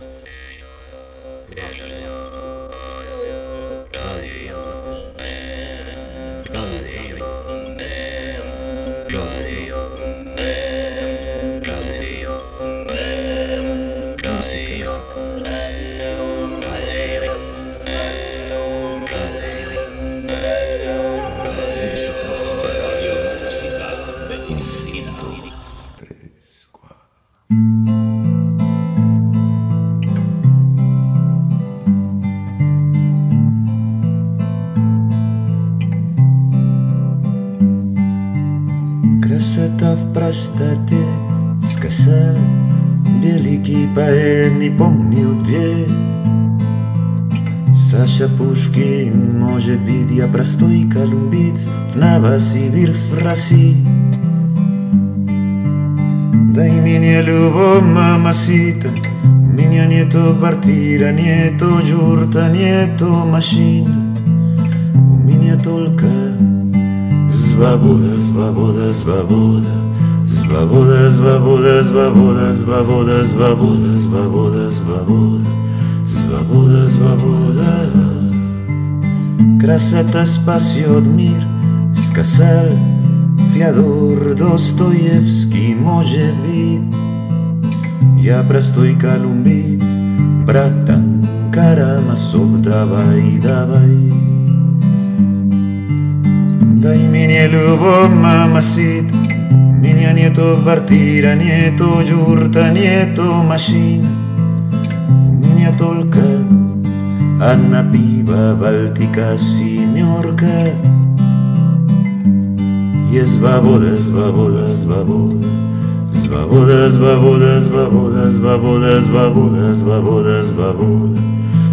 you v Novosibirsk v Rasi Daj minje ljubo mamacita Minja nije to kvartira, nije to džurta, nije to mašina U minja tolka Zbabuda, zbabuda, zbabuda Svoboda, svoboda, svoboda, svoboda, svoboda, svoboda, svoboda, svoboda, svoboda. Красота спасет мир, Casal, Fiador, Dostoevski, Mojedvit, Yaprastoy Kalumbit, Bratan, Karamazov, Davai, Davai. Dai minie любовь, мамасит, Niña nieto bartira, nieto yurta, nieto machina, niña tolca, Anna piba, baltica, simiorca. jest zwawoda, zwawoda, zwawoda. Zwawoda, zwawoda, zwawoda, zwawoda, zwawoda, zwawoda, zwawoda.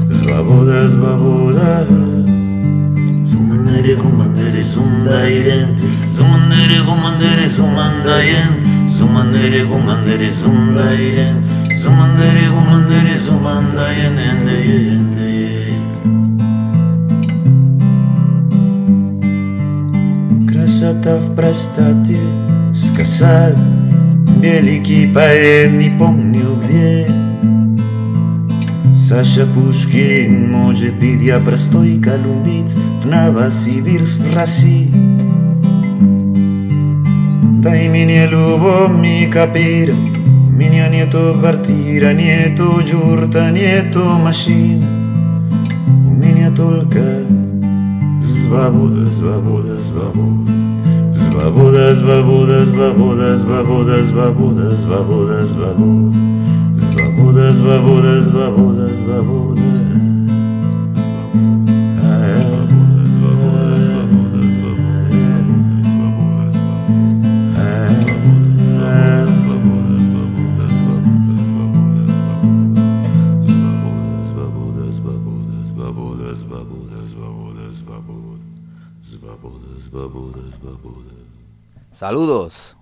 Zwawoda, zwawoda. Sumandere, kumandere, sumdairen. Sumandere, kumandere, sumandayen. Sumandere, kumandere, sumdairen. Sumandere, kumandere, sumandayen, endeyen. Σκασάτα βραστάτε, σκασάλ, μπελική παέν υπόμνιο βιέ. Σάσα πουσκή, μόγε πίδια βραστό η καλουμπίτς, βνάβα σιβίρς βρασί. Τα ημίνια λουβό μη καπίρ, μίνια νιέτο βαρτίρα, νιέτο γιούρτα, νιέτο μασίν. Ο μίνια τόλκα, Svaboda, svaboda, svaboda. Babudes, babudes, babudes, babudes, babudes, babudes, babudes, babudes, babudes, babudes, babudes. Saludos,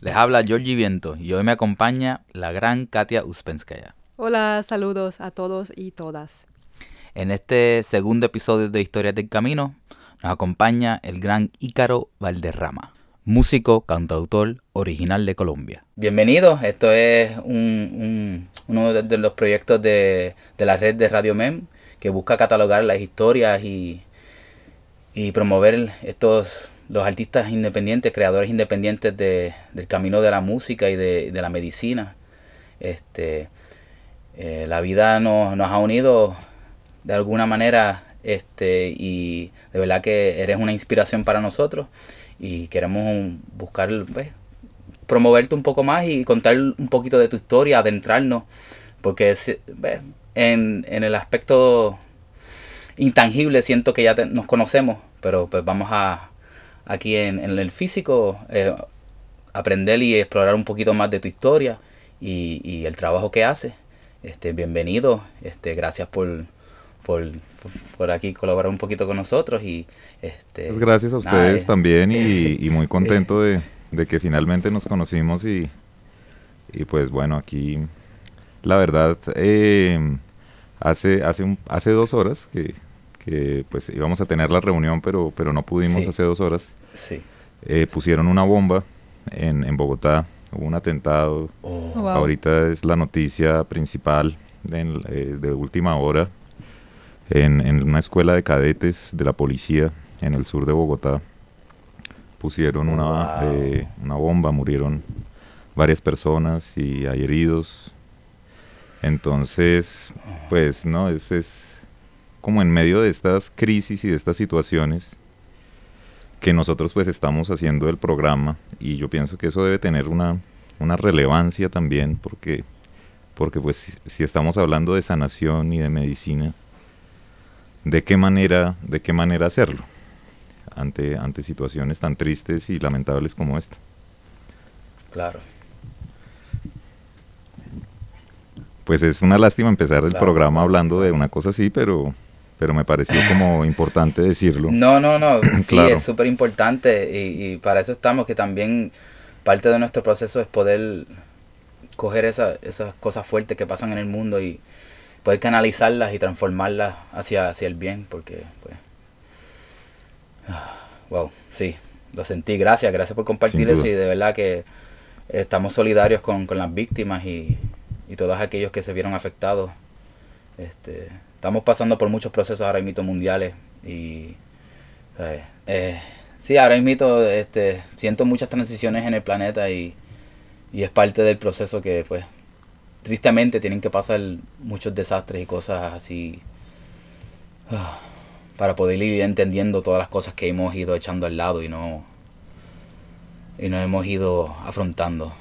les habla Georgie Viento y hoy me acompaña la gran Katia Uspenskaya. Hola, saludos a todos y todas. En este segundo episodio de Historias del Camino nos acompaña el gran Ícaro Valderrama, músico, cantautor original de Colombia. Bienvenido, esto es uno de los proyectos de, la red de Radio Mem que busca catalogar las historias y, y promover estos los artistas independientes, creadores independientes de, del camino de la música y de, la medicina. Este, eh, la vida nos, ha unido de alguna manera este, y de verdad que eres una inspiración para nosotros y queremos buscar, pues, promoverte un poco más y contar un poquito de tu historia, adentrarnos, porque en, en, el aspecto intangible siento que ya nos conocemos, pero pues vamos a, aquí en, el físico, eh, aprender y explorar un poquito más de tu historia y, el trabajo que haces. Este, bienvenido, este, gracias por, por, aquí colaborar un poquito con nosotros y este, pues gracias a ustedes eh, también y, muy contento de, que finalmente nos conocimos y, y pues bueno aquí la verdad eh, hace hace hace dos horas que, que pues íbamos a tener la reunión, pero, pero no pudimos hace dos horas. Sí. Eh, pusieron una bomba en, en Bogotá, hubo un atentado. Oh. Ahorita es la noticia principal eh, de última hora en, una escuela de cadetes de la policía en el sur de Bogotá. Pusieron una, eh, una bomba, murieron varias personas y hay heridos. Entonces, pues no, es, es como en medio de estas crisis y de estas situaciones que nosotros pues estamos haciendo el programa y yo pienso que eso debe tener una, una relevancia también porque, porque pues si, estamos hablando de sanación y de medicina, ¿de qué manera, de qué manera hacerlo ante, ante situaciones tan tristes y lamentables como esta? Claro. Pues es una lástima empezar el programa hablando de una cosa así, pero pero me pareció como importante decirlo. No, no, no, sí, es súper importante y, para eso estamos, que también parte de nuestro proceso es poder coger esas cosas fuertes que pasan en el mundo y poder canalizarlas y transformarlas hacia, hacia el bien, porque, pues, wow, sí, lo sentí, gracias, gracias por compartir eso y de verdad que estamos solidarios con, las víctimas y, y todos aquellos que se vieron afectados. Este, estamos pasando por muchos procesos ahora mismo mundiales y eh, sí, ahora mismo este, siento muchas transiciones en el planeta y, es parte del proceso que pues tristemente tienen que pasar muchos desastres y cosas así ah, para poder ir entendiendo todas las cosas que hemos ido echando al lado y no y no hemos ido afrontando.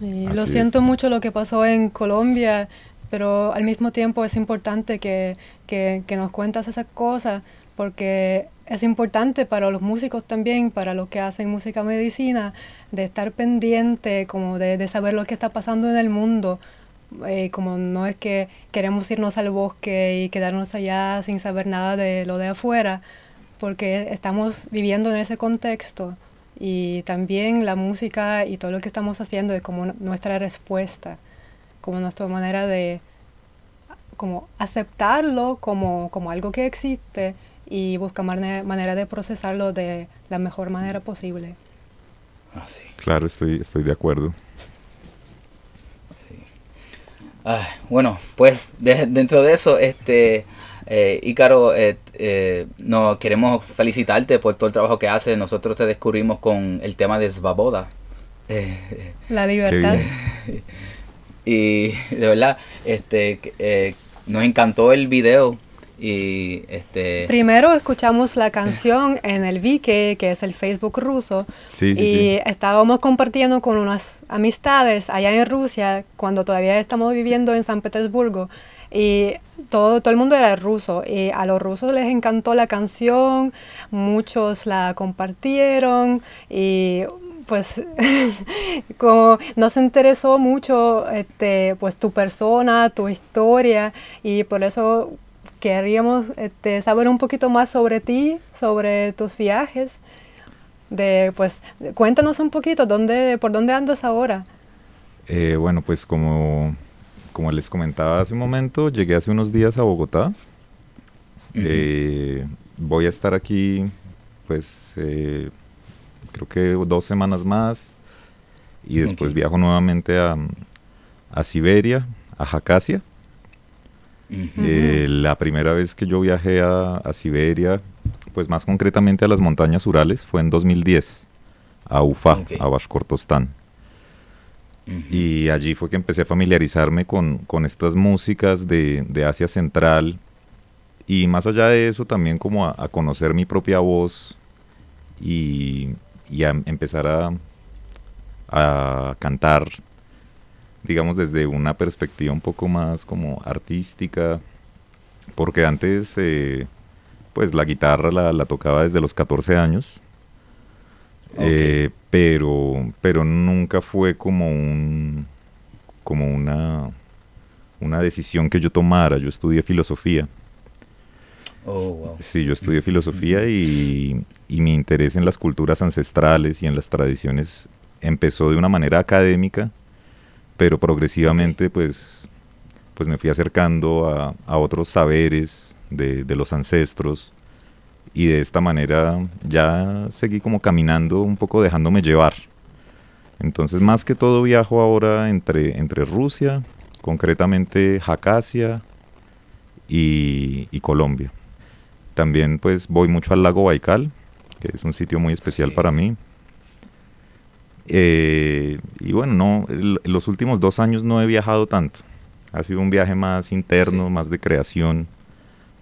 lo siento mucho lo que pasó en Colombia pero al mismo tiempo es importante que, que, nos cuentas esas cosas porque es importante para los músicos también, para los que hacen música medicina, de estar pendiente, como de, de saber lo que está pasando en el mundo. Eh, como no es que queremos irnos al bosque y quedarnos allá sin saber nada de lo de afuera, porque estamos viviendo en ese contexto y también la música y todo lo que estamos haciendo es como nuestra respuesta como nuestra manera de como aceptarlo como, como algo que existe y buscar manera de procesarlo de la mejor manera posible. Ah, sí. Claro, estoy, estoy de acuerdo. Sí. Ah, bueno, pues dentro de eso, este eh, Ícaro, eh, eh, no, queremos felicitarte por todo el trabajo que haces. Nosotros te descubrimos con el tema de Svaboda. la libertad. Y de verdad, este, eh, nos encantó el video. Y este primero escuchamos la canción en el Vike, que es el Facebook ruso, y estábamos compartiendo con unas amistades allá en Rusia cuando todavía estamos viviendo en San Petersburgo y todo, todo el mundo era ruso y a los rusos les encantó la canción, muchos la compartieron y pues como nos interesó mucho este, pues tu persona, tu historia y por eso queríamos este, saber un poquito más sobre ti, sobre tus viajes. De, pues, cuéntanos un poquito, ¿dónde, ¿por dónde andas ahora? Eh, bueno, pues como, como les comentaba hace un momento, llegué hace unos días a Bogotá. Eh, voy a estar aquí, pues, eh, creo que dos semanas más. Y después viajo nuevamente a, Siberia, a Jacasia. Eh, la primera vez que yo viajé a, Siberia, pues más concretamente a las montañas Urales, fue en 2010, a Ufa, a Bashkortostán. Y allí fue que empecé a familiarizarme con, estas músicas de, Asia Central. Y más allá de eso también como a conocer mi propia voz y, y a empezar a, a cantar, digamos, desde una perspectiva un poco más como artística, porque antes, eh, pues la guitarra la, tocaba desde los 14 años, eh, pero, pero nunca fue como un, como una, una decisión que yo tomara, yo estudié filosofía. Oh, sí, yo estudié filosofía y, mi interés en las culturas ancestrales y en las tradiciones empezó de una manera académica, pero progresivamente pues, pues me fui acercando a, otros saberes de, los ancestros y de esta manera ya seguí como caminando un poco dejándome llevar. Entonces más que todo viajo ahora entre, entre Rusia, concretamente Jacasia y, y, Colombia. También pues voy mucho al lago Baikal, que es un sitio muy especial para mí. Eh, y bueno, no, los últimos dos años no he viajado tanto. Ha sido un viaje más interno, más de creación,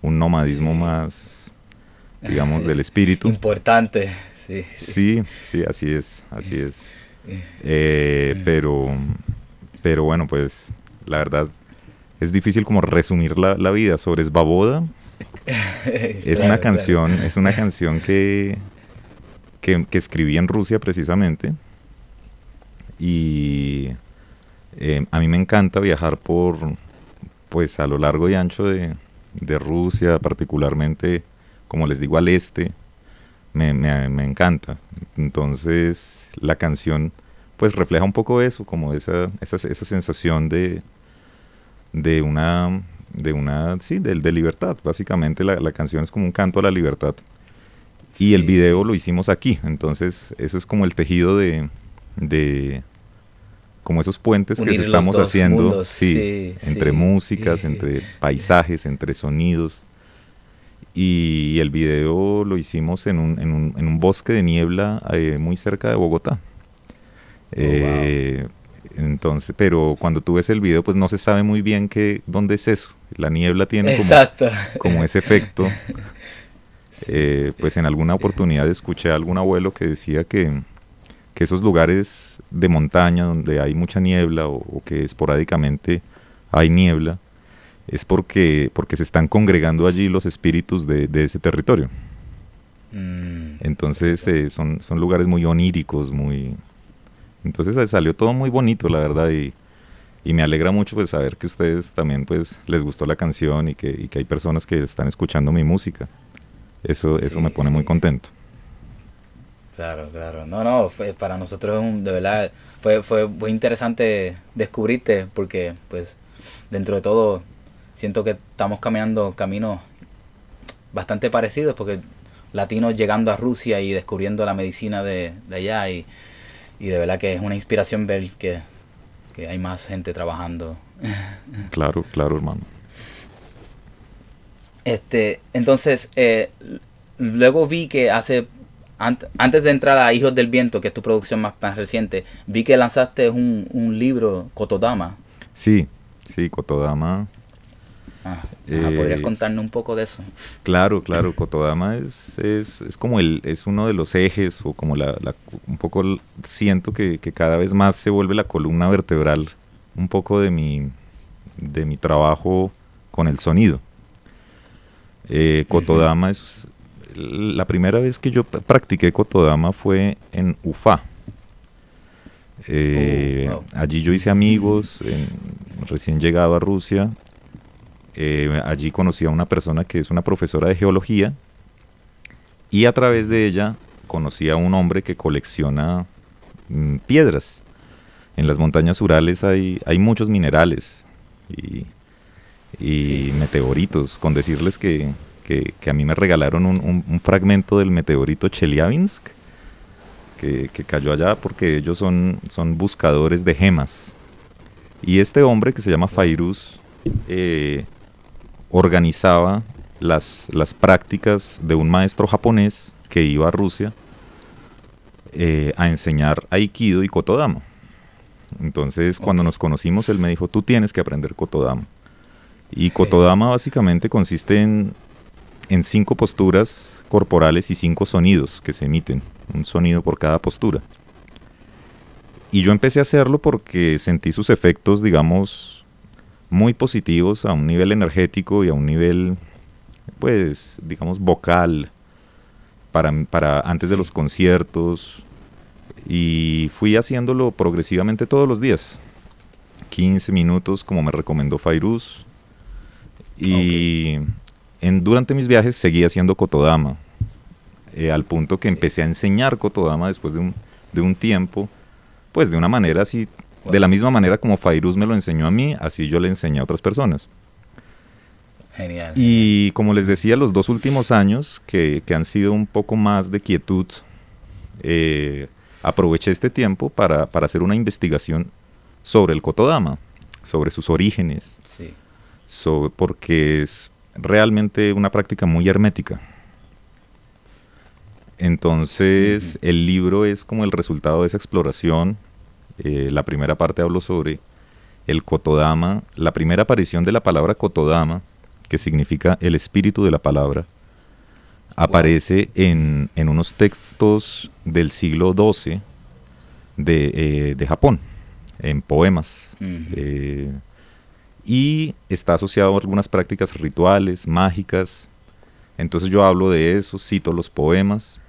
un nomadismo más, digamos, del espíritu. Importante, sí. Sí, sí, así es, así es. Eh, pero, pero bueno, pues la verdad es difícil como resumir la, la vida sobre Esbaboda. es una canción, es una canción que, que, que escribí en Rusia precisamente. Y eh, a mí me encanta viajar por, pues a lo largo y ancho de, Rusia, particularmente, como les digo, al este, me, encanta. Entonces, la canción, pues refleja un poco eso, como esa, esa, esa sensación de, de una, de una, sí, de, de libertad. Básicamente la, la, canción es como un canto a la libertad. Y el video lo hicimos aquí, entonces eso es como el tejido de, de como esos puentes que estamos haciendo sí, entre músicas, entre paisajes, entre sonidos. Y el video lo hicimos en un, en un, en un bosque de niebla eh, muy cerca de Bogotá. Oh, eh, entonces, pero cuando tú ves el video, pues no se sabe muy bien que, dónde es eso. La niebla tiene como, como ese efecto. Eh, pues en alguna oportunidad escuché a algún abuelo que decía que, que esos lugares de montaña donde hay mucha niebla o, que esporádicamente hay niebla, es porque, porque se están congregando allí los espíritus de, ese territorio. Mm. Entonces eh, son, son lugares muy oníricos, muy... Entonces eh, salió todo muy bonito, la verdad, y, y, me alegra mucho pues saber que ustedes también pues les gustó la canción y que, y que hay personas que están escuchando mi música. Eso, eso me pone muy contento. Claro, claro. No, no, fue, para nosotros de verdad fue, fue muy interesante descubrirte porque pues dentro de todo siento que estamos caminando caminos bastante parecidos porque latinos llegando a Rusia y descubriendo la medicina de, allá y, de verdad que es una inspiración ver que, hay más gente trabajando. Claro, claro, hermano. Este, entonces, eh, luego vi que hace antes de entrar a Hijos del Viento, que es tu producción más, reciente, vi que lanzaste un, un libro, Kotodama. Sí, sí, Kotodama. Ah, ¿Podrías eh, contarnos un poco de eso? Claro, claro, Kotodama es, es, es, como el, es uno de los ejes, o como la, un poco siento que, que, cada vez más se vuelve la columna vertebral, un poco de mi, de mi trabajo con el sonido. Eh, Kotodama es, la primera vez que yo practiqué Kotodama fue en Ufa. Eh, oh, allí yo hice amigos, recién llegado a Rusia. Eh, allí conocí a una persona que es una profesora de geología y a través de ella conocí a un hombre que colecciona mm, piedras. En las montañas Urales hay, hay muchos minerales y, meteoritos, con decirles que que, a mí me regalaron un, fragmento del meteorito Chelyabinsk, que, cayó allá porque ellos son, son buscadores de gemas. Y este hombre que se llama Fairuz eh, organizaba las, las prácticas de un maestro japonés que iba a Rusia eh, a enseñar Aikido y Kotodama. Entonces, cuando nos conocimos, él me dijo, tú tienes que aprender Kotodama. Y Kotodama básicamente consiste en en cinco posturas corporales y cinco sonidos que se emiten, un sonido por cada postura. Y yo empecé a hacerlo porque sentí sus efectos, digamos, muy positivos a un nivel energético y a un nivel, pues, digamos, vocal, para, para antes de los conciertos. Y fui haciéndolo progresivamente todos los días. 15 minutos, como me recomendó Fairuz. Y durante mis viajes seguía haciendo Kotodama, eh, al punto que empecé a enseñar Kotodama después de un, de un tiempo, pues de una manera así, de la misma manera como Fairuz me lo enseñó a mí, así yo le enseñé a otras personas. Genial. Y como les decía, los dos últimos años, que, que han sido un poco más de quietud, eh, aproveché este tiempo para, para, hacer una investigación sobre el Kotodama, sobre sus orígenes, Sí. porque es realmente una práctica muy hermética. Entonces, el libro es como el resultado de esa exploración. Eh, la primera parte hablo sobre el Kotodama, la primera aparición de la palabra Kotodama, que significa el espíritu de la palabra, aparece en, en unos textos del siglo XII de, eh, de Japón, en poemas. Eh, y está asociado a algunas prácticas rituales, mágicas. Entonces yo hablo de eso, cito los poemas.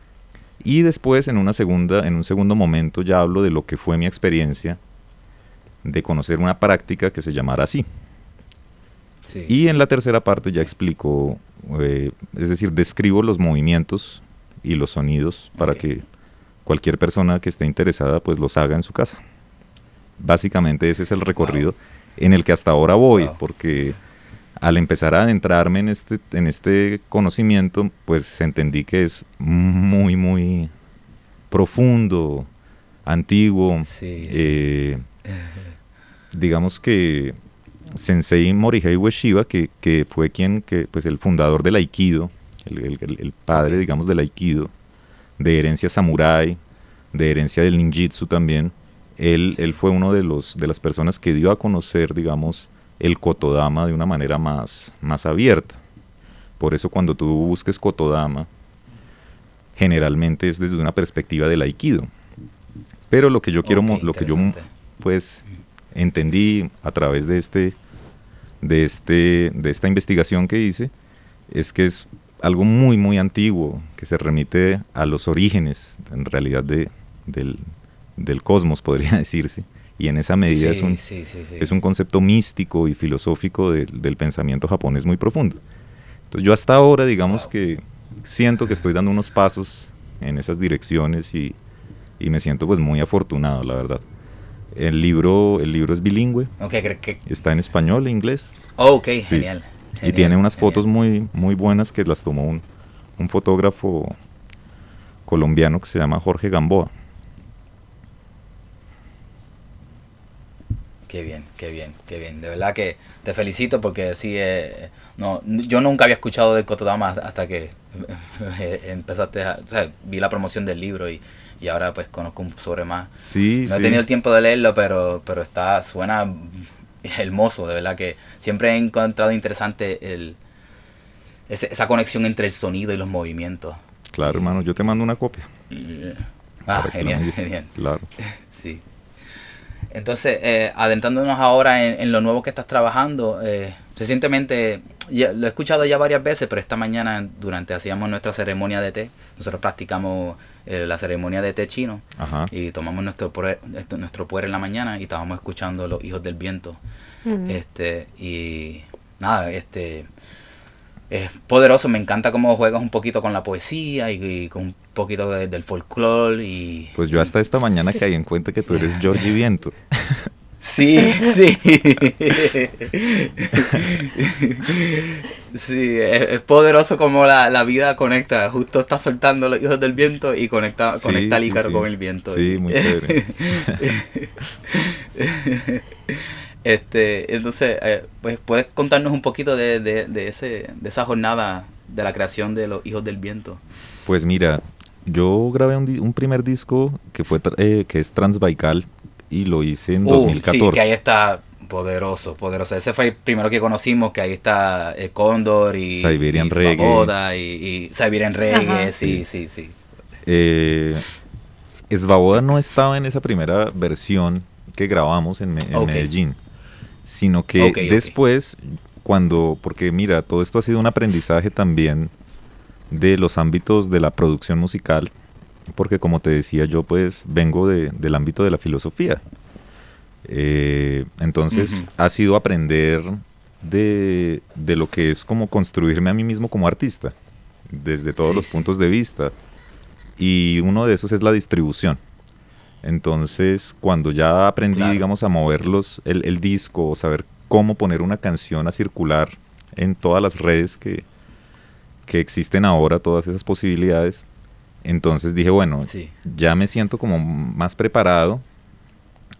Y después, en, una segunda, en un segundo momento, ya hablo de lo que fue mi experiencia de conocer una práctica que se llamara así. Sí. Y en la tercera parte ya explico, eh, es decir, describo los movimientos y los sonidos para que cualquier persona que esté interesada pues los haga en su casa. Básicamente ese es el recorrido en el que hasta ahora voy, Wow. porque al empezar a adentrarme en este, en este conocimiento, pues entendí que es muy, muy profundo, antiguo. Sí, sí. eh, digamos que Sensei Morihei Ueshiba, que, que fue quien, que, pues el fundador del Aikido, el, el- padre, digamos, del Aikido, de herencia samurái, de herencia del ninjitsu también, él, Sí. él fue uno de, los, de las personas que dio a conocer, digamos, el Kotodama de una manera más, más abierta. Por eso cuando tú busques Kotodama, generalmente es desde una perspectiva del Aikido. Pero lo que yo quiero, lo que yo pues entendí a través de este de este de esta investigación que hice es que es algo muy muy antiguo que se remite a los orígenes en realidad de, del, del cosmos podría decirse y en esa medida es Sí, un sí, sí, es un concepto místico y filosófico de- del pensamiento japonés muy profundo entonces yo hasta ahora digamos Wow. que siento que estoy dando unos pasos en esas direcciones y, y me siento pues muy afortunado la verdad el libro el libro es bilingüe Ok, cre- que- está en español e inglés oh, ok, Sí. genial. y genial, tiene unas genial. fotos muy muy buenas que las tomó un, un fotógrafo colombiano que se llama Jorge Gamboa Qué bien, qué bien, qué bien. De verdad que te felicito porque sí, eh, no, yo nunca había escuchado del Kotodama hasta que empezaste a, o sea, vi la promoción del libro y, y ahora pues conozco un sobre más. sí No he tenido el tiempo de leerlo, pero, pero está, suena hermoso, de verdad que siempre he encontrado interesante el, ese- esa conexión entre el sonido y los movimientos. claro hermano yo te mando una copia Ah, genial, genial. claro Sí. Entonces, eh, adentrándonos ahora en, en lo nuevo que estás trabajando, eh, recientemente, ya- lo he escuchado ya varias veces, pero esta mañana, durante hacíamos nuestra ceremonia de té, nosotros practicamos eh, la ceremonia de té chino ajá. y tomamos nuestro puer, nuestro puer en la mañana y estábamos escuchando Los Hijos del Viento. Este, y nada, este es poderoso, me encanta cómo juegas un poquito con la poesía y, y con un poquito de- del folclore y pues yo hasta esta mañana caí en cuenta que tú eres Georgie Viento Sí, sí. Sí, es, poderoso como la, la vida conecta. Justo está soltando los hijos del viento y conecta, Sí, conecta al Ícaro sí. con el viento. Sí, muy chévere. este, entonces, eh, pues puedes contarnos un poquito de, de, de ese, de esa jornada de la creación de los hijos del viento. Pues mira, yo grabé un, primer disco que fue tra- eh, que es Transbaikal y lo hice en Uh, 2014. Sí, que ahí está poderoso, poderoso. Ese fue el primero que conocimos, que ahí está el Cóndor y Siberian y Reggae. Svoboda y, y Siberian Reggae, Ajá. sí, sí, sí. Eh, Svoboda no estaba en esa primera versión que grabamos en, Me- en Ok. Medellín, sino que después, cuando, porque mira, todo esto ha sido un aprendizaje también de los ámbitos de la producción musical, porque como te decía yo, pues vengo de- del ámbito de la filosofía. Eh, entonces ha sido aprender de, de lo que es como construirme a mí mismo como artista, desde todos Sí, los sí. puntos de vista. Y uno de esos es la distribución. Entonces, cuando ya aprendí, Claro. digamos, a mover los- el, el disco, o saber cómo poner una canción a circular en todas las redes que, que existen ahora, todas esas posibilidades, entonces dije, bueno, Sí. ya me siento como más preparado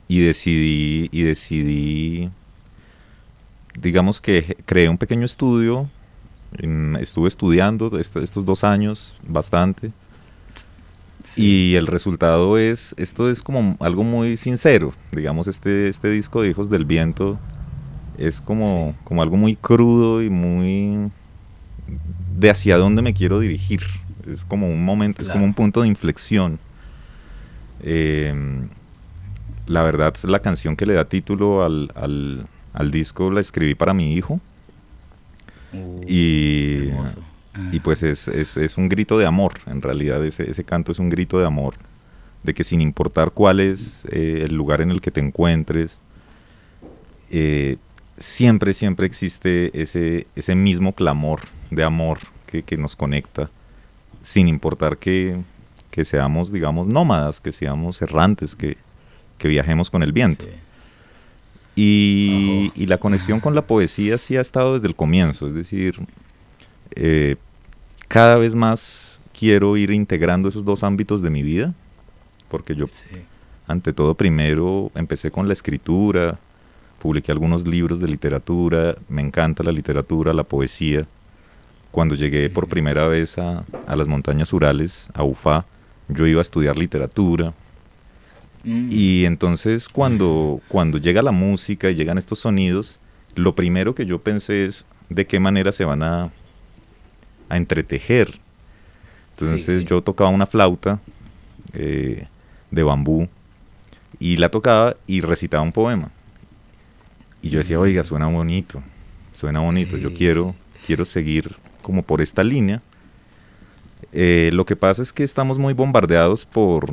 y decidí, y decidí digamos que creé un pequeño estudio, estuve estudiando estos dos años bastante. Y el resultado es, esto es como algo muy sincero, digamos, este, este disco de Hijos del Viento es como, como algo muy crudo y muy de hacia dónde me quiero dirigir. Es como un momento, es como un punto de inflexión. Em, la verdad, la canción que le da título al, al, disco la escribí para mi hijo. Uh, y, y, pues es, es, es, un grito de amor, en realidad ese, ese, canto es un grito de amor, de que sin importar cuál es eh, el lugar en el que te encuentres, eh, siempre, siempre existe ese, ese mismo clamor de amor que, que nos conecta, sin importar que, que, seamos, digamos, nómadas, que seamos errantes, que, que viajemos con el viento. Y, y, la conexión con la poesía sí ha estado desde el comienzo, es decir, eh, cada vez más quiero ir integrando esos dos ámbitos de mi vida, porque yo, ante todo, primero empecé con la escritura, publiqué algunos libros de literatura, me encanta la literatura, la poesía. Cuando llegué por primera vez a, las montañas Urales, a UFA, yo iba a estudiar literatura. Mm. Y entonces cuando, cuando llega la música y llegan estos sonidos, lo primero que yo pensé es de qué manera se van a, a entretejer. Entonces yo tocaba una flauta eh, de bambú y la tocaba y recitaba un poema. Y yo decía, oiga, suena bonito, suena bonito, yo quiero, quiero seguir como por esta línea. Eh, lo que pasa es que estamos muy bombardeados por,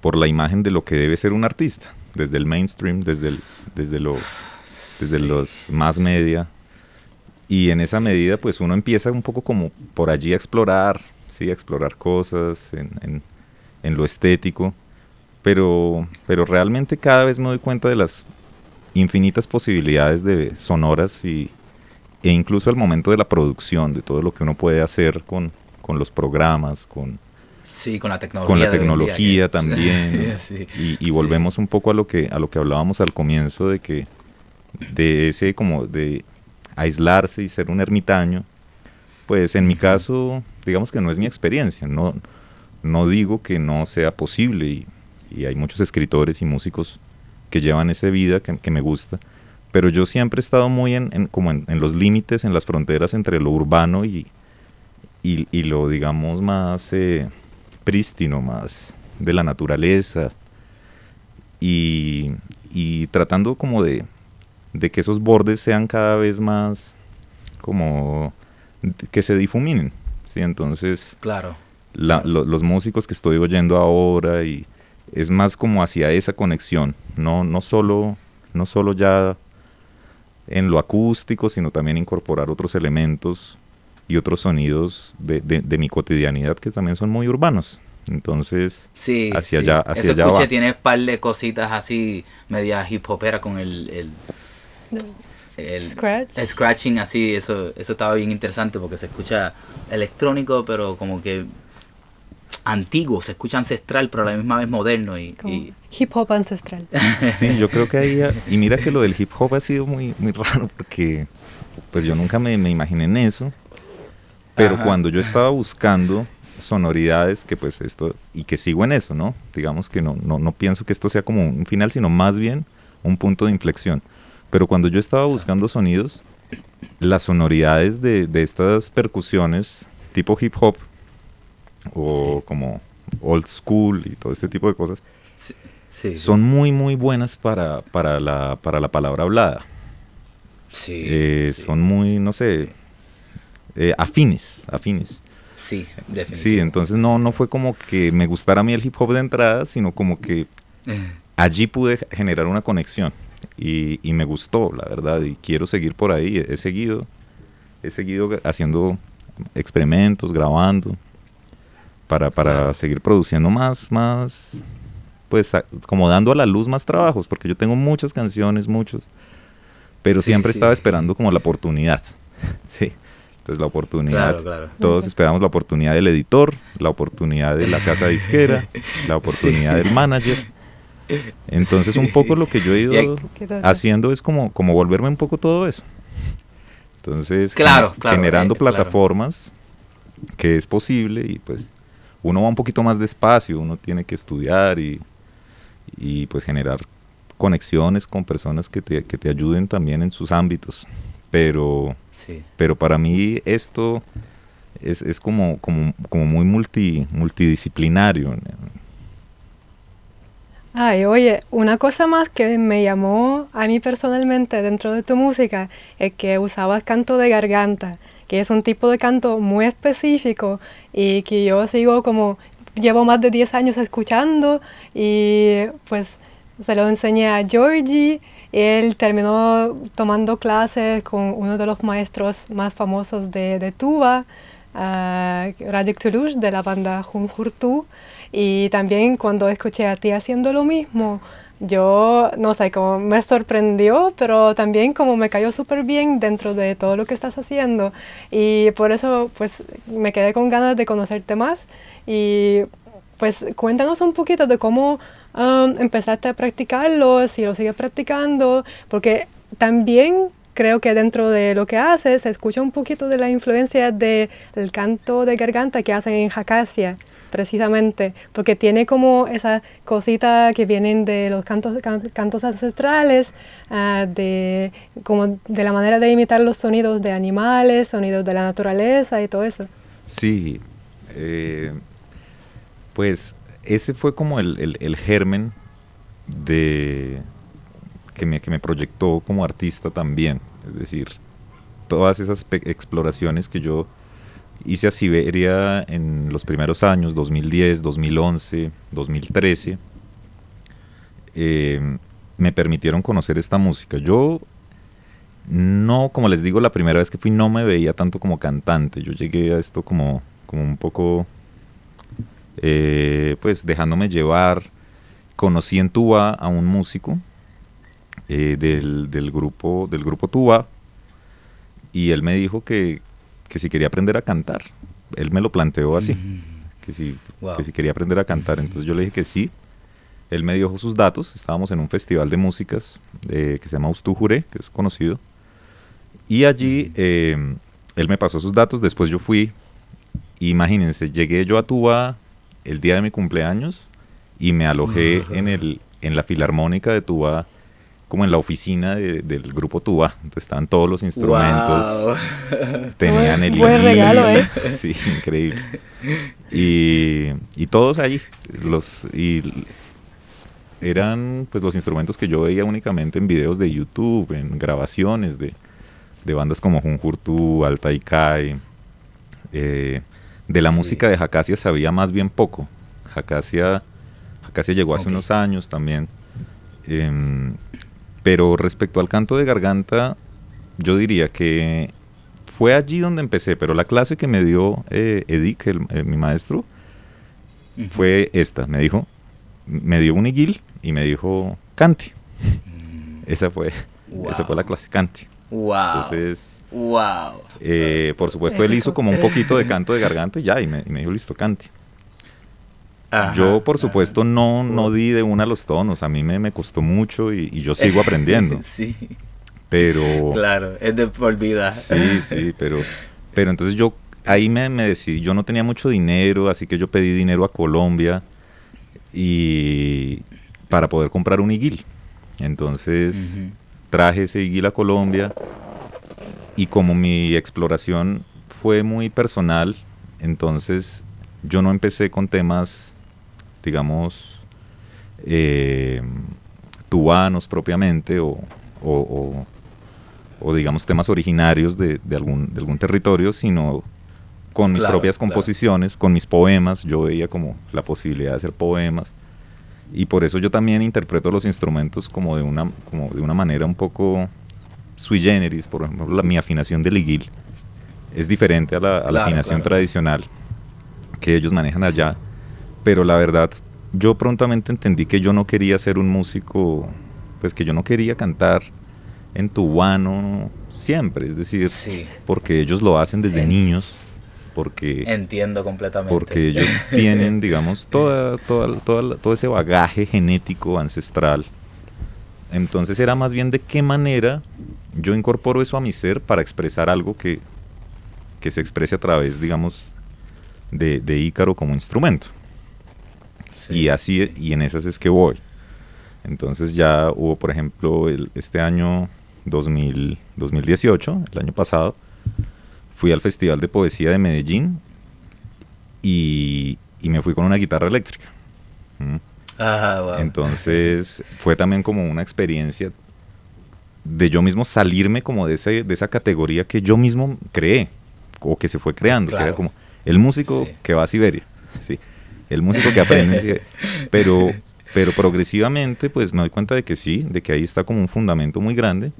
por la imagen de lo que debe ser un artista, desde el mainstream, desde, el, desde, lo, desde los más media. Y en esa medida, pues uno empieza un poco como por allí a explorar, ¿sí? a explorar cosas en, en, en lo estético. Pero, pero realmente cada vez me doy cuenta de las infinitas posibilidades de sonoras y, e incluso al momento de la producción, de todo lo que uno puede hacer con, con los programas, con, sí, con la tecnología, con la tecnología también. y, volvemos un poco a lo que a lo que hablábamos al comienzo de que de ese como de aislarse y ser un ermitaño, pues en mi caso, digamos que no es mi experiencia, no, no digo que no sea posible y, y hay muchos escritores y músicos que llevan esa vida que, me gusta. Pero yo siempre he estado muy en, como en, los límites, en las fronteras entre lo urbano y, y, lo, digamos, más eh, prístino, más de la naturaleza. Y, y tratando como de, de que esos bordes sean cada vez más como que se difuminen. ¿sí? Entonces, claro. los músicos que estoy oyendo ahora y es más como hacia esa conexión, no, no, solo, no solo ya en lo acústico, sino también incorporar otros elementos y otros sonidos de, de, mi cotidianidad que también son muy urbanos. Entonces, sí, hacia allá, hacia allá va. tiene un par de cositas así, media hip hopera con el, el, scratching así, eso, eso estaba bien interesante porque se escucha electrónico, pero como que antiguo, se escucha ancestral, pero a la misma vez moderno. Y, Hip hop ancestral. sí, yo creo que ahí, y mira que lo del hip hop ha sido muy, muy raro porque pues yo nunca me, imaginé en eso, pero cuando yo estaba buscando sonoridades que pues esto, y que sigo en eso, ¿no? Digamos que no, no, no pienso que esto sea como un final, sino más bien un punto de inflexión. Pero cuando yo estaba buscando sonidos, las sonoridades de, de estas percusiones tipo hip hop o como old school y todo este tipo de cosas, son muy, muy buenas para, para, la, para la palabra hablada. Eh, son muy, no sé, eh, afines, afines. Sí, definitivamente. Sí, entonces no, no fue como que me gustara a mí el hip hop de entrada, sino como que allí pude generar una conexión y, y, me gustó, la verdad, y quiero seguir por ahí. He seguido, he seguido haciendo experimentos, grabando para, para seguir produciendo más, más, pues como dando a la luz más trabajos, porque yo tengo muchas canciones, muchos, pero siempre estaba esperando como la oportunidad, sí. Entonces la oportunidad, todos esperamos la oportunidad del editor, la oportunidad de la casa disquera, la oportunidad del manager, Entonces un poco lo que yo he ido haciendo es como, como volverme un poco todo eso. Entonces, claro, generando eh, plataformas que es posible y pues uno va un poquito más despacio, uno tiene que estudiar y, y pues generar conexiones con personas que te, que te ayuden también en sus ámbitos. Pero, pero para mí esto es, es como, como, como, muy multi, multidisciplinario. Ay, oye, una cosa más que me llamó a mí personalmente dentro de tu música es que usabas canto de garganta, que es un tipo de canto muy específico y que yo sigo como, llevo más de 10 años escuchando y pues se lo enseñé a Georgie. Él terminó tomando clases con uno de los maestros más famosos de, de tuba, uh, Radik Toulouse, de la banda Junjurtu. Y también cuando escuché a ti haciendo lo mismo, yo no sé, como me sorprendió, pero también como me cayó súper bien dentro de todo lo que estás haciendo. Y por eso pues me quedé con ganas de conocerte más. Y pues cuéntanos un poquito de cómo um, empezaste a practicarlo, si lo sigues practicando, porque también creo que dentro de lo que haces se escucha un poquito de la influencia del canto de garganta que hacen en Jacasia precisamente, porque tiene como esa cosita que vienen de los cantos, cantos ancestrales, ah, de, como de la manera de imitar los sonidos de animales, sonidos de la naturaleza y todo eso. Sí, eh, pues ese fue como el, germen de que me, que me proyectó como artista también, es decir, todas esas exploraciones que yo hice a Siberia en los primeros años, 2010, 2011, 2013, me permitieron conocer esta música. Yo no, como les digo, la primera vez que fui no me veía tanto como cantante. Yo llegué a esto como, como un poco, eh, pues dejándome llevar. Conocí en Tuba a un músico eh, del, del, grupo, del grupo Tuba y él me dijo que, que si quería aprender a cantar. Él me lo planteó así, que, si, que si quería aprender a cantar. Entonces yo le dije que sí. Él me dio sus datos. Estábamos en un festival de músicas que se llama Ustujure, que es conocido. Y allí eh, él me pasó sus datos. Después yo fui. Imagínense, llegué yo a Tuba el día de mi cumpleaños y me alojé en, el, en la filarmónica de Tuba como en la oficina del grupo Tuba. Entonces estaban todos los instrumentos. Tenían el Buen regalo, ¿eh? Sí, increíble. Y, todos ahí. Los, y eran pues los instrumentos que yo veía únicamente en videos de YouTube, en grabaciones de, bandas como Junjurtu, Alta Kai. Eh, de la música de Jacasia sabía más bien poco. Jacasia, Jacasia llegó hace unos años también. Em, pero respecto al canto de garganta, yo diría que fue allí donde empecé, pero la clase que me dio eh, Edic, mi maestro, fue esta. Me dijo, me dio un iguil y me dijo, cante. Mm. Esa fue, esa fue la clase, cante. Wow. Entonces, wow. Eh, por supuesto, él hizo como un poquito de canto de garganta y ya, y me, y me dijo, listo, cante. Yo, por supuesto, no, no di de una a los tonos. A mí me, me costó mucho y, yo sigo aprendiendo. sí. Pero... Claro, es de por vida. Sí, sí, pero, pero entonces yo ahí me, me, decidí, yo no tenía mucho dinero, así que yo pedí dinero a Colombia y para poder comprar un iguil. Entonces traje ese iguil a Colombia y como mi exploración fue muy personal, entonces yo no empecé con temas digamos, eh, tubanos propiamente o, o, digamos temas originarios de, algún, de algún territorio, sino con mis propias composiciones, con mis poemas. Yo veía como la posibilidad de hacer poemas. Y por eso yo también interpreto los instrumentos como de una, como de una manera un poco sui generis. Por ejemplo, la, mi afinación de liguil es diferente a la, afinación tradicional que ellos manejan allá pero la verdad yo prontamente entendí que yo no quería ser un músico, pues que yo no quería cantar en tubano siempre, es decir, porque ellos lo hacen desde niños porque entiendo completamente. porque ellos tienen digamos toda, toda, toda, todo ese bagaje genético ancestral. Entonces era más bien de qué manera yo incorporo eso a mi ser para expresar algo que, que se exprese a través digamos de, de Ícaro como instrumento y así y en esas es que voy. Entonces ya hubo por ejemplo el, este año 2000, 2018 el año pasado fui al Festival de Poesía de Medellín y, me fui con una guitarra eléctrica. Entonces fue también como una experiencia de yo mismo salirme como de, ese, de esa categoría que yo mismo creé o que se fue creando, que era como el músico que va a Siberia, ¿sí? El músico que aprende Pero, pero progresivamente pues me doy cuenta de que sí, de que ahí está como un fundamento muy grande,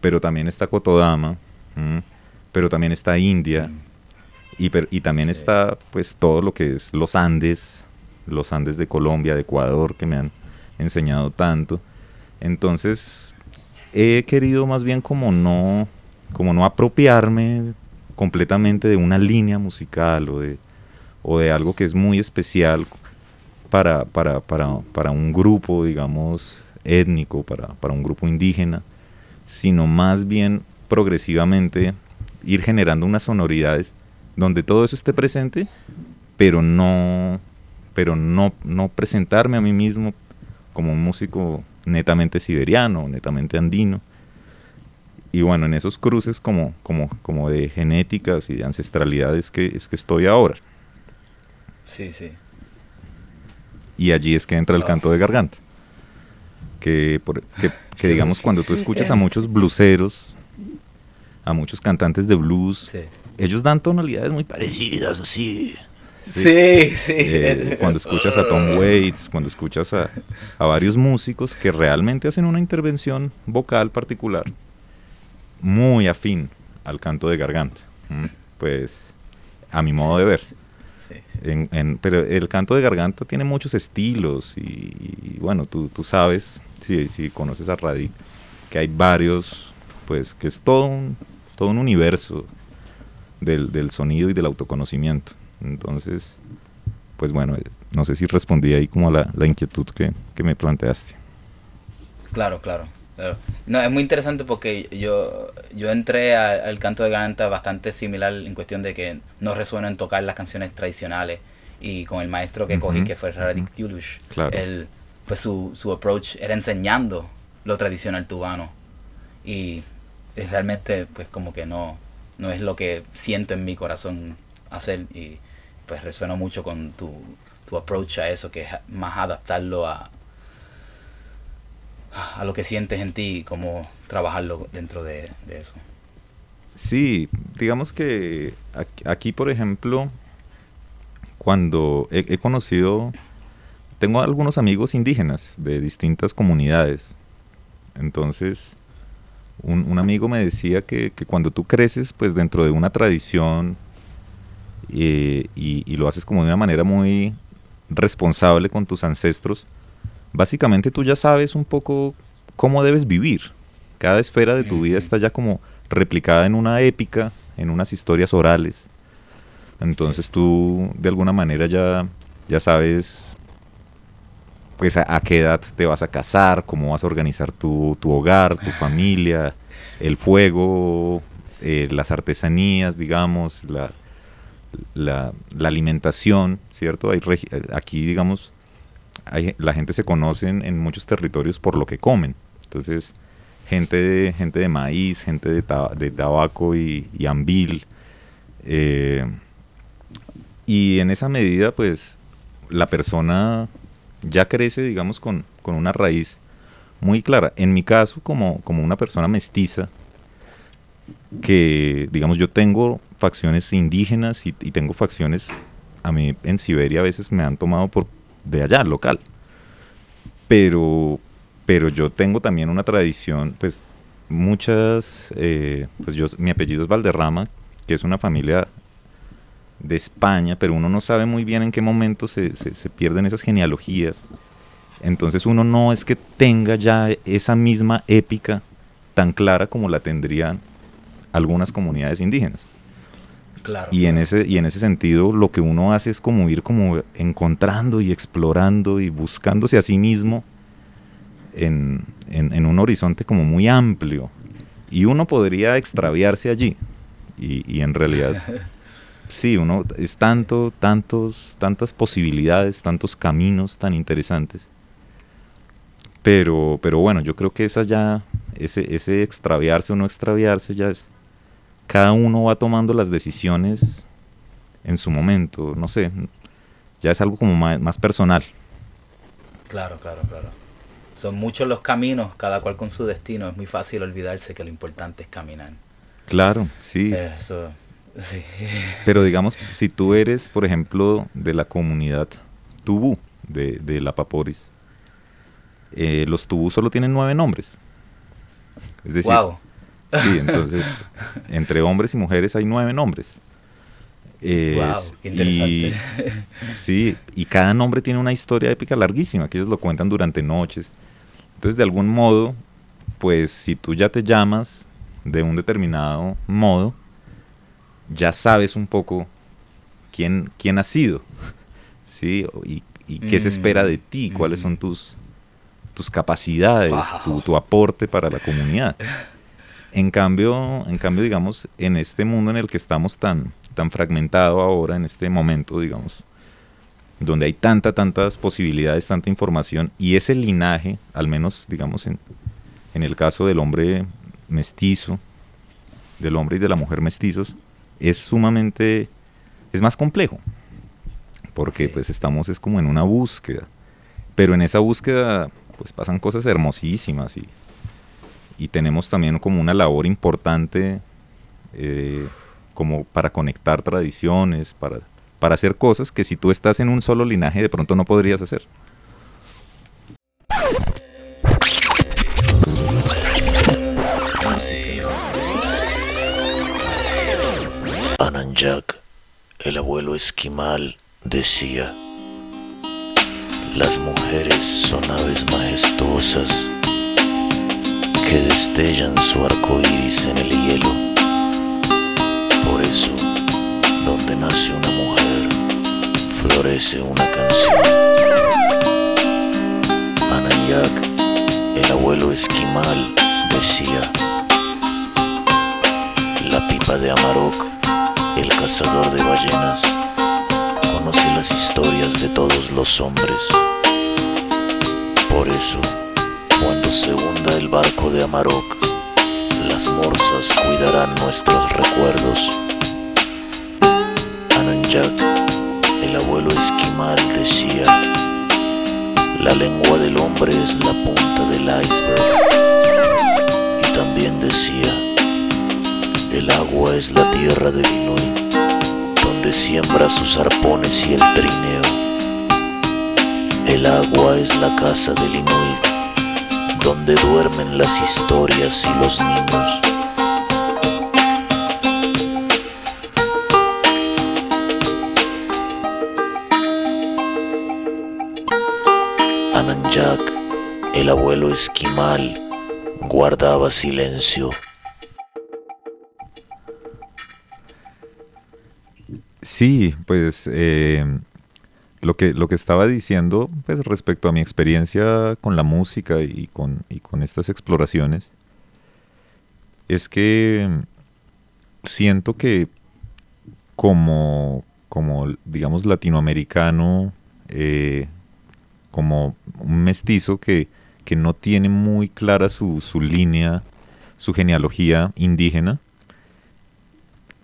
pero también está Kotodama, pero también está India y, y también está pues todo lo que es los Andes, los Andes de Colombia, de Ecuador, que me han enseñado tanto. Entonces he querido más bien como no, como no apropiarme completamente de una línea musical o de, o de algo que es muy especial para, para, para, para un grupo, digamos, étnico, para, para un grupo indígena, sino más bien progresivamente ir generando unas sonoridades donde todo eso esté presente, pero no, pero no, no presentarme a mí mismo como un músico netamente siberiano, netamente andino. Y bueno, en esos cruces como, como, como de genéticas y de ancestralidades que es que estoy ahora. Sí, sí. Y allí es que entra el ah. canto de garganta. Que, que digamos cuando tú escuchas a muchos bluseros a muchos cantantes de blues. Ellos dan tonalidades muy parecidas, así. Sí, sí. Eh, cuando escuchas a Tom Waits, cuando escuchas a, varios músicos que realmente hacen una intervención vocal particular, muy afín al canto de garganta. Pues, a mi modo de ver. Pero el canto de garganta tiene muchos estilos y, bueno, tú, tú sabes, si, si conoces a Radic, que hay varios, pues que es todo un, todo un universo del, sonido y del autoconocimiento. Entonces, pues bueno, no sé si respondí ahí como a la, inquietud que, me planteaste. Claro, claro, No, es muy interesante porque yo, yo entré al canto de garganta bastante similar en cuestión de que no resuena en tocar las canciones tradicionales y con el maestro que cogí, que fue Radik Tulush, pues su, su approach era enseñando lo tradicional tubano. Y realmente pues como que no, no es lo que siento en mi corazón hacer y pues resueno mucho con tu, tu approach a eso, que es más adaptarlo a, a lo que sientes en ti y cómo trabajarlo dentro de, eso. Sí, digamos que aquí, por ejemplo, cuando he, conocido, tengo algunos amigos indígenas de distintas comunidades, entonces un, amigo me decía que, cuando tú creces pues dentro de una tradición eh, y, lo haces como de una manera muy responsable con tus ancestros, básicamente tú ya sabes un poco cómo debes vivir. Cada esfera de tu vida está ya como replicada en una épica, en unas historias orales. Entonces tú de alguna manera ya, ya sabes pues a, qué edad te vas a casar, cómo vas a organizar tu, hogar, tu familia, el fuego, eh, las artesanías, digamos, la, la, alimentación, ¿cierto? Hay aquí, digamos, la gente se conoce en, muchos territorios por lo que comen. Entonces, gente de, gente de maíz, gente de, de tabaco y, y ambil. Eh, y en esa medida, pues, la persona ya crece, digamos, con, una raíz muy clara. En mi caso, como, como una persona mestiza, que, digamos, yo tengo facciones indígenas y, tengo facciones, a mí en Siberia a veces me han tomado por de allá, local. Pero, pero yo tengo también una tradición, pues muchas, eh, pues yo, mi apellido es Valderrama, que es una familia de España, pero uno no sabe muy bien en qué momento se, pierden esas genealogías. Entonces uno no es que tenga ya esa misma épica tan clara como la tendrían algunas comunidades indígenas. Claro, y, En ese, y en ese sentido lo que uno hace es como ir como encontrando y explorando y buscándose a sí mismo en, en, un horizonte como muy amplio. Y uno podría extraviarse allí. Y, y en realidad, sí, uno es tanto, tantos, tantas posibilidades, tantos caminos tan interesantes. Pero, pero bueno, yo creo que esa ya, ese, ese extraviarse o no extraviarse ya es, cada uno va tomando las decisiones en su momento, no sé, ya es algo como más, personal. Claro, claro, claro. Son muchos los caminos, cada cual con su destino. Es muy fácil olvidarse que lo importante es caminar. Claro, sí. Eso, sí. Pero digamos, si tú eres, por ejemplo, de la comunidad Tubú, de, de la Paporis, eh, los Tubú solo tienen nueve nombres. Es decir, wow. Sí, entonces, entre hombres y mujeres hay nueve nombres. wow, y, sí, y cada nombre tiene una historia épica larguísima, que ellos lo cuentan durante noches. Entonces, de algún modo, pues si tú ya te llamas de un determinado modo, ya sabes un poco quién, quién has sido, ¿sí? Y, qué se espera de ti, cuáles son mm. tus, tus capacidades, tu, tu aporte para la comunidad. En cambio, en cambio, digamos, en este mundo en el que estamos tan, tan fragmentado ahora, en este momento, digamos, donde hay tanta, tantas posibilidades, tanta información, y ese linaje, al menos, digamos, en, en el caso del hombre mestizo, del hombre y de la mujer mestizos, es sumamente, es más complejo, porque pues estamos, es como en una búsqueda, pero en esa búsqueda, pues pasan cosas hermosísimas y y tenemos también como una labor importante eh, como para conectar tradiciones, para, para hacer cosas que si tú estás en un solo linaje de pronto no podrías hacer. Ananjak, el abuelo esquimal, decía, las mujeres son aves majestuosas que destellan su arco iris en el hielo. Por eso, donde nace una mujer, florece una canción. Anayak, el abuelo esquimal, decía: La pipa de Amarok, el cazador de ballenas, conoce las historias de todos los hombres. Por eso, cuando se hunda el barco de Amarok, las morsas cuidarán nuestros recuerdos. Ananjak, el abuelo esquimal, decía, la lengua del hombre es la punta del iceberg. Y también decía, el agua es la tierra del Inuit, donde siembra sus arpones y el trineo. El agua es la casa del Inuit donde duermen las historias y los niños. Ananjak, el abuelo esquimal, guardaba silencio. Sí, pues eh, lo que, lo que estaba diciendo pues, respecto a mi experiencia con la música y con, y con estas exploraciones es que siento que como, como digamos, latinoamericano, eh, como un mestizo que, que, no tiene muy clara su, su línea, su genealogía indígena,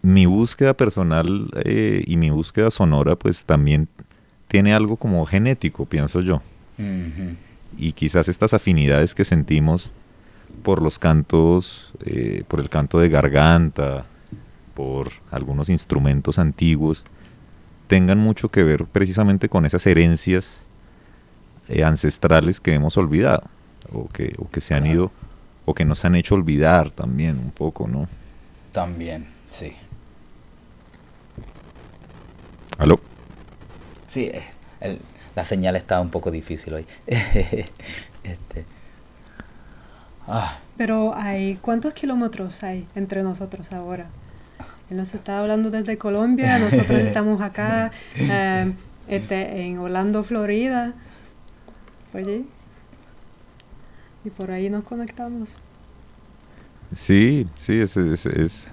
mi búsqueda personal eh, y mi búsqueda sonora pues también tiene algo como genético, pienso yo. Y quizás estas afinidades que sentimos por los cantos, eh, por el canto de garganta, por algunos instrumentos antiguos, tengan mucho que ver precisamente con esas herencias eh, ancestrales que hemos olvidado, o que, o que se han ido, o que nos han hecho olvidar también un poco, ¿no? También, sí. ¿Aló? Sí, eh, la señal está un poco difícil hoy. este. ah. Pero hay, ¿cuántos kilómetros hay entre nosotros ahora? Él nos está hablando desde Colombia, nosotros estamos acá eh, este, en Orlando, Florida. Oye, y por ahí nos conectamos. Sí, sí, es, es, es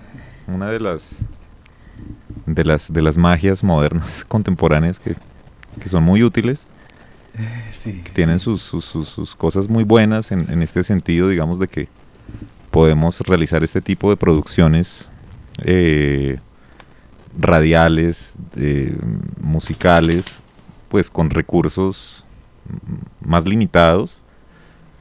una de las de las de las magias modernas contemporáneas que, que son muy útiles Sí, que tienen sus, sus, sus, sus cosas muy buenas en, en este sentido, digamos, de que podemos realizar este tipo de producciones eh, radiales, eh, musicales, pues con recursos más limitados,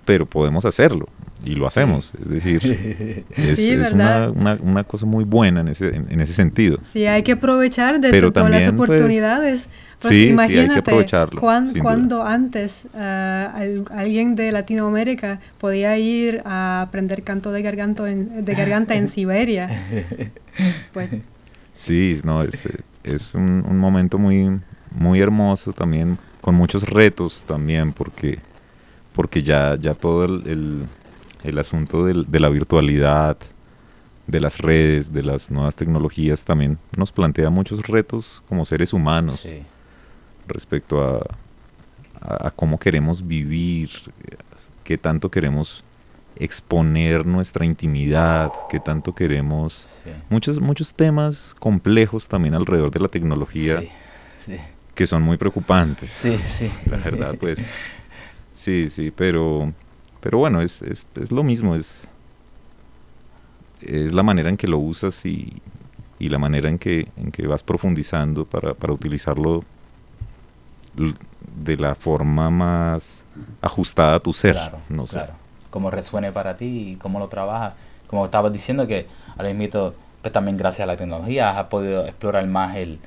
pero podemos hacerlo y lo hacemos. Es decir, es, Sí, es ¿verdad? una, una, una cosa muy buena en ese, en, en ese sentido. Sí, hay que aprovechar de Pero todas las también, pues, oportunidades. Pues, sí, sí, hay que imagínate aprovecharlo, cuán- sin duda. cuando antes eh, al- alguien de Latinoamérica podía ir a aprender canto de garganta en, de garganta en Siberia. Pues Sí, no, es, es un, un momento muy, muy hermoso también, con muchos retos también, porque, porque ya, ya todo el, el- el asunto del- de la virtualidad, de las redes, de las nuevas tecnologías, también nos plantea muchos retos como seres humanos sí. respecto a, a- a cómo queremos vivir, qué tanto queremos exponer nuestra intimidad, qué tanto queremos sí. muchos, muchos temas complejos también alrededor de la tecnología sí, que son muy preocupantes. sí, sí. La verdad, pues. Sí, sí, pero, pero bueno, es, es, es lo mismo, es, es la manera en que lo usas y, y la manera en que, en que vas profundizando para, para utilizarlo de la forma más ajustada a tu ser. Claro, no sé. claro. Cómo resuene para ti y cómo lo trabajas. Como estabas diciendo que ahora mismo, pues también gracias a la tecnología has podido explorar más el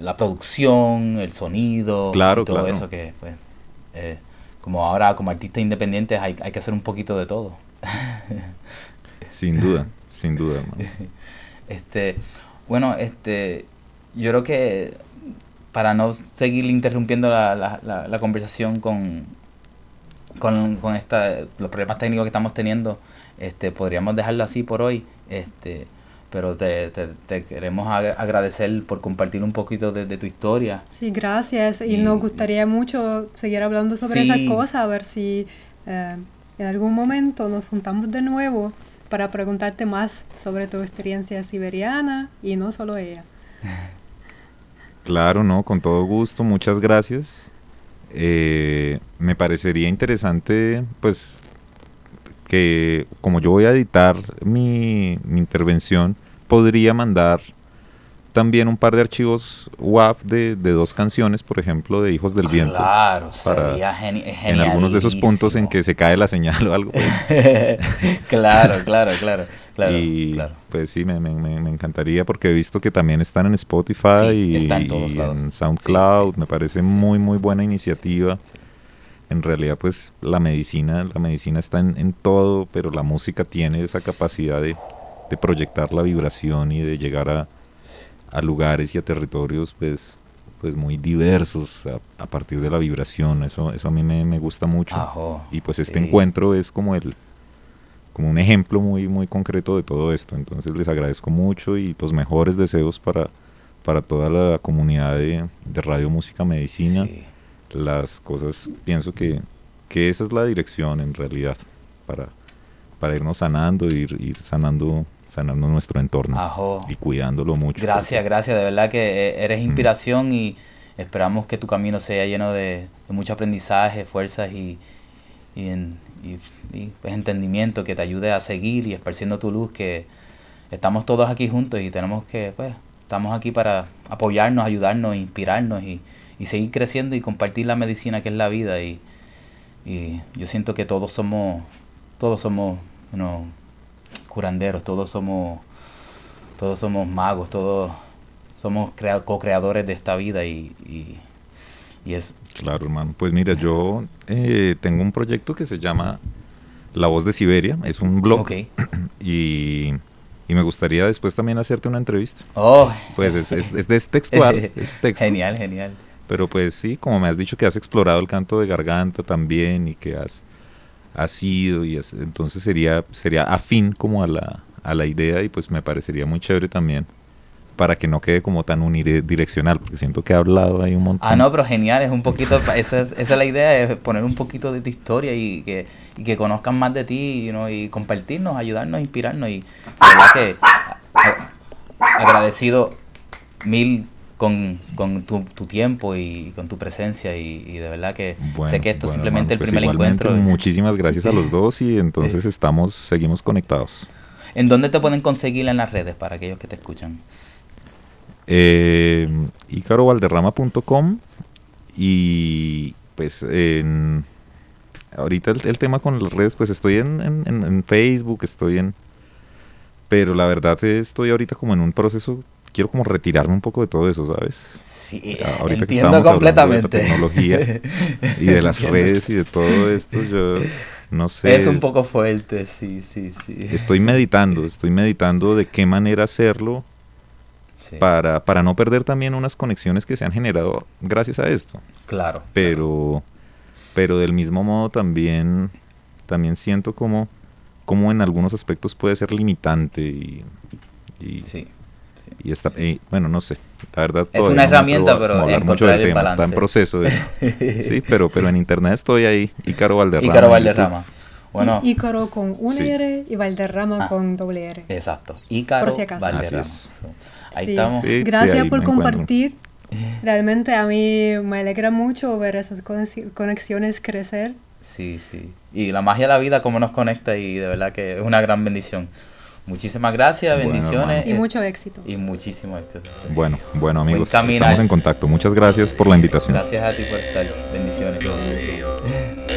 la producción, el sonido, Claro, y todo claro. eso que pues eh, como ahora como artistas independientes hay, hay que hacer un poquito de todo. Sin duda, sin duda, hermano. Este, bueno, este, yo creo que para no seguir interrumpiendo la, la, la, la conversación con, con, con esta, los problemas técnicos que estamos teniendo, este, podríamos dejarlo así por hoy, este, pero te, te, te queremos ag- agradecer por compartir un poquito de, de tu historia. sí, gracias. Y, Y- nos gustaría mucho seguir hablando sobre Sí. esas cosas, a ver si eh, en algún momento nos juntamos de nuevo para preguntarte más sobre tu experiencia siberiana y no solo ella. Claro, no, con todo gusto, muchas gracias. Eh, me parecería interesante, pues, que como yo voy a editar mi, mi intervención, podría mandar también un par de archivos WAV de, de dos canciones, por ejemplo, de Hijos del Viento. Claro, sería geni En algunos de esos puntos en que se cae la señal o algo. pues. claro, claro, claro, claro, y claro. pues sí, me, me- me- encantaría porque he visto que también están en Spotify Sí, y, está en todos y lados. en SoundCloud. Sí, sí. Me parece muy, muy buena iniciativa. En realidad, pues la medicina, la medicina está en, en todo, pero la música tiene esa capacidad de, de proyectar la vibración y de llegar a, a lugares y a territorios, pues, pues muy diversos a, a partir de la vibración. Eso, eso a mí me, me gusta mucho. Ajo, Y pues este sí. encuentro es como el como un ejemplo muy muy concreto de todo esto. Entonces les agradezco mucho y los mejores deseos para, para toda la comunidad de, de Radio Música Medicina. Sí. Las cosas, pienso que, que esa es la dirección en realidad para, para irnos sanando, ir, ir sanando, sanando nuestro entorno Ajo. y cuidándolo mucho. Gracias, gracias. De verdad que eh, eres Mm. inspiración y esperamos que tu camino sea lleno de, de mucho aprendizaje, fuerzas y, y, en- y- y, pues, entendimiento que te ayude a seguir y esparciendo tu luz, que estamos todos aquí juntos y tenemos que, pues, estamos aquí para apoyarnos, ayudarnos, inspirarnos y, y seguir creciendo y compartir la medicina que es la vida y, y yo siento que todos somos, todos somos, you know, curanderos, todos somos todos somos magos, todos somos crea- co-creadores de esta vida y, y, y es... Claro, hermano. Pues mira, yo eh, tengo un proyecto que se llama La Voz de Siberia. Es un blog. Y, y me gustaría después también hacerte una entrevista. Oh, Pues es, es, es, es textual, es texto. genial, genial. Pero pues sí, como me has dicho que has explorado el canto de garganta también y que has, has ido y has- entonces sería, sería afín como a la, a la idea y pues me parecería muy chévere también para que no quede como tan unidireccional, porque siento que he hablado ahí un montón. Ah, no, pero genial, es un poquito, esa es, esa es la idea, es poner un poquito de tu historia y que, y que conozcan más de ti you y compartirnos, ayudarnos, inspirarnos y verdad que agradecido mil con, con tu, tu, tiempo y con tu presencia y, de verdad que sé que esto es simplemente el pues primer encuentro. Muchísimas gracias a los dos y entonces estamos, seguimos conectados. ¿En dónde te pueden conseguir en las redes para aquellos que te escuchan? eh, icarovalderrama.com y pues en, ahorita el, tema con las redes, pues estoy en, en, Facebook, estoy en... Pero la verdad estoy ahorita como en un proceso, quiero como retirarme un poco de todo eso, ¿sabes? Sí, ahorita entiendo completamente. De la tecnología y de las redes y de todo esto, yo no sé. Es un poco fuerte, sí, sí, sí. Estoy meditando, estoy meditando de qué manera hacerlo para, para no perder también unas conexiones que se han generado gracias a esto. Claro. Pero, pero del mismo modo también, también siento como, como en algunos aspectos puede ser limitante y, y sí. Y está, bueno, no sé, la verdad. Es una herramienta, pero encontrar el balance. Está en proceso sí, pero, pero en internet estoy ahí, Ícaro Valderrama. Ícaro Valderrama. Bueno. Ícaro con una R y Valderrama ah, con doble R. Exacto. Ícaro Por si acaso. Valderrama. Ahí estamos. Gracias por compartir. Realmente a mí me alegra mucho ver esas conexiones crecer. Sí, sí. Y la magia de la vida, cómo nos conecta y de verdad que es una gran bendición. Muchísimas gracias, bendiciones. y mucho éxito. Y muchísimo éxito. Bueno, bueno amigos, estamos en contacto. Muchas gracias por la invitación. Gracias a ti por estar. Bendiciones.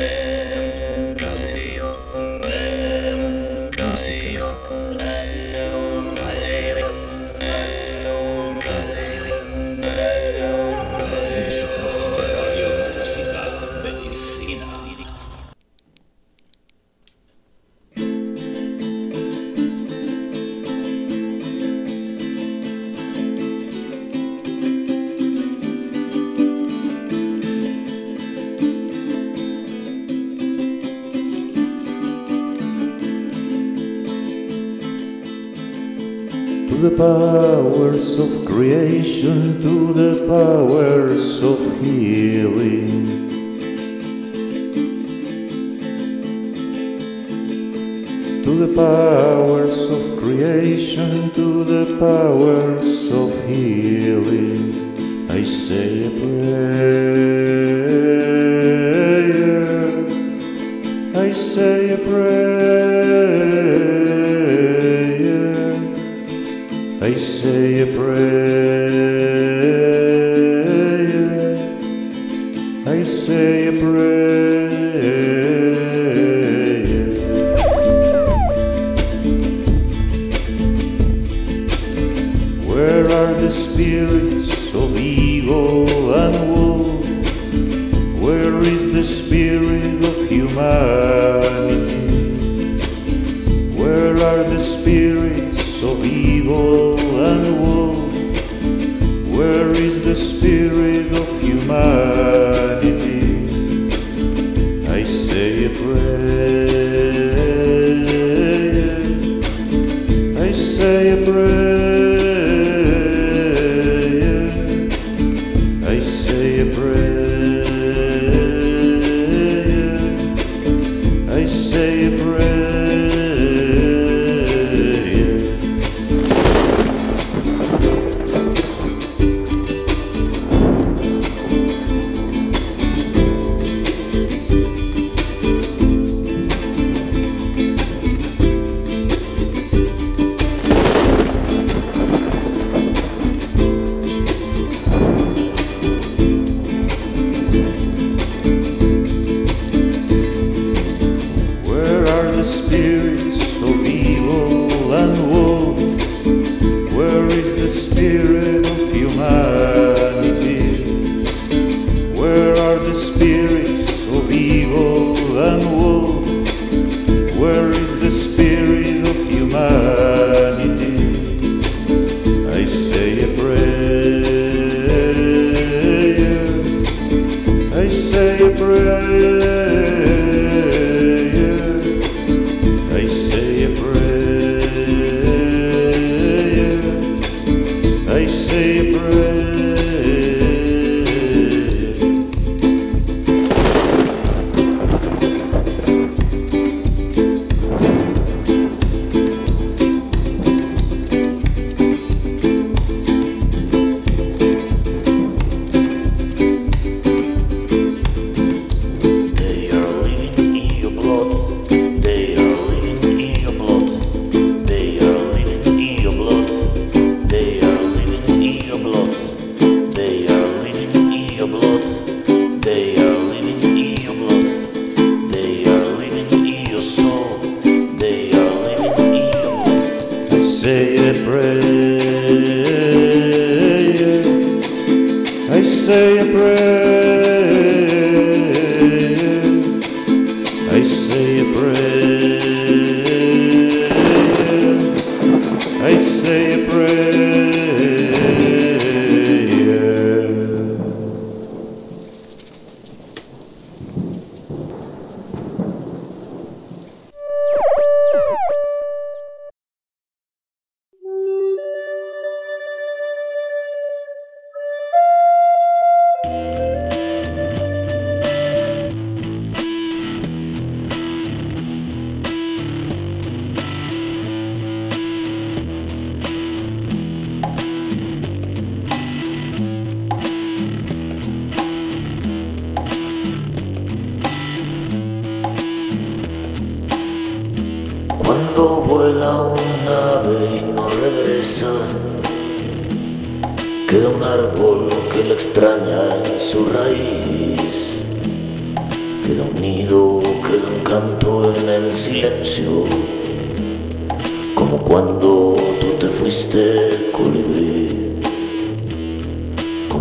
归。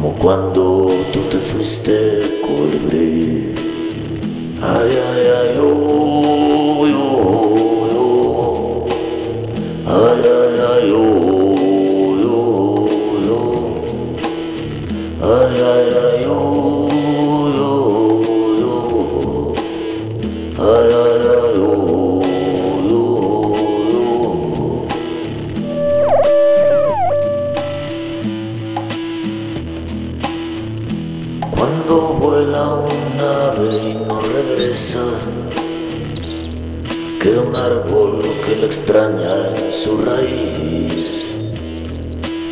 Como cuando tú te fuiste, colibrí. Ay, ay, ay, oh, oh, oh. Ay, ay, ay, oh, oh, oh. Ay, ay, ay, extraña en su raíz.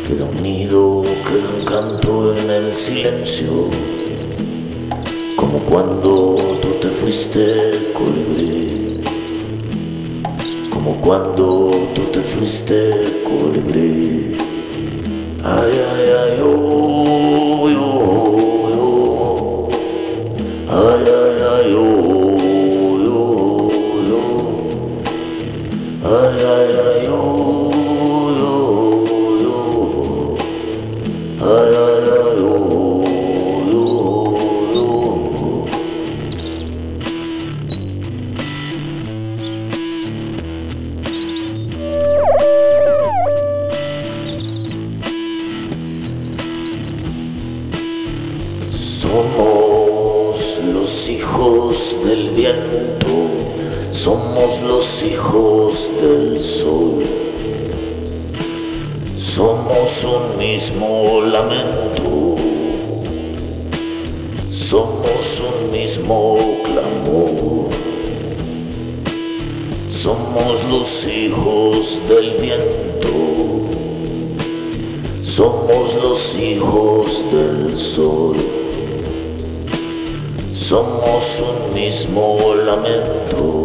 Queda un nido, queda un canto en el silencio, como cuando tú te fuiste, colibrí. Como cuando tú te fuiste, colibrí. Ay, ay, ay, oh, hijos del sol. Somos un mismo lamento, somos un mismo clamor. Somos los hijos del viento, somos los hijos del sol. Somos un mismo lamento,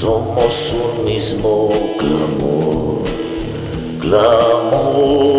somos un mismo clamor, clamor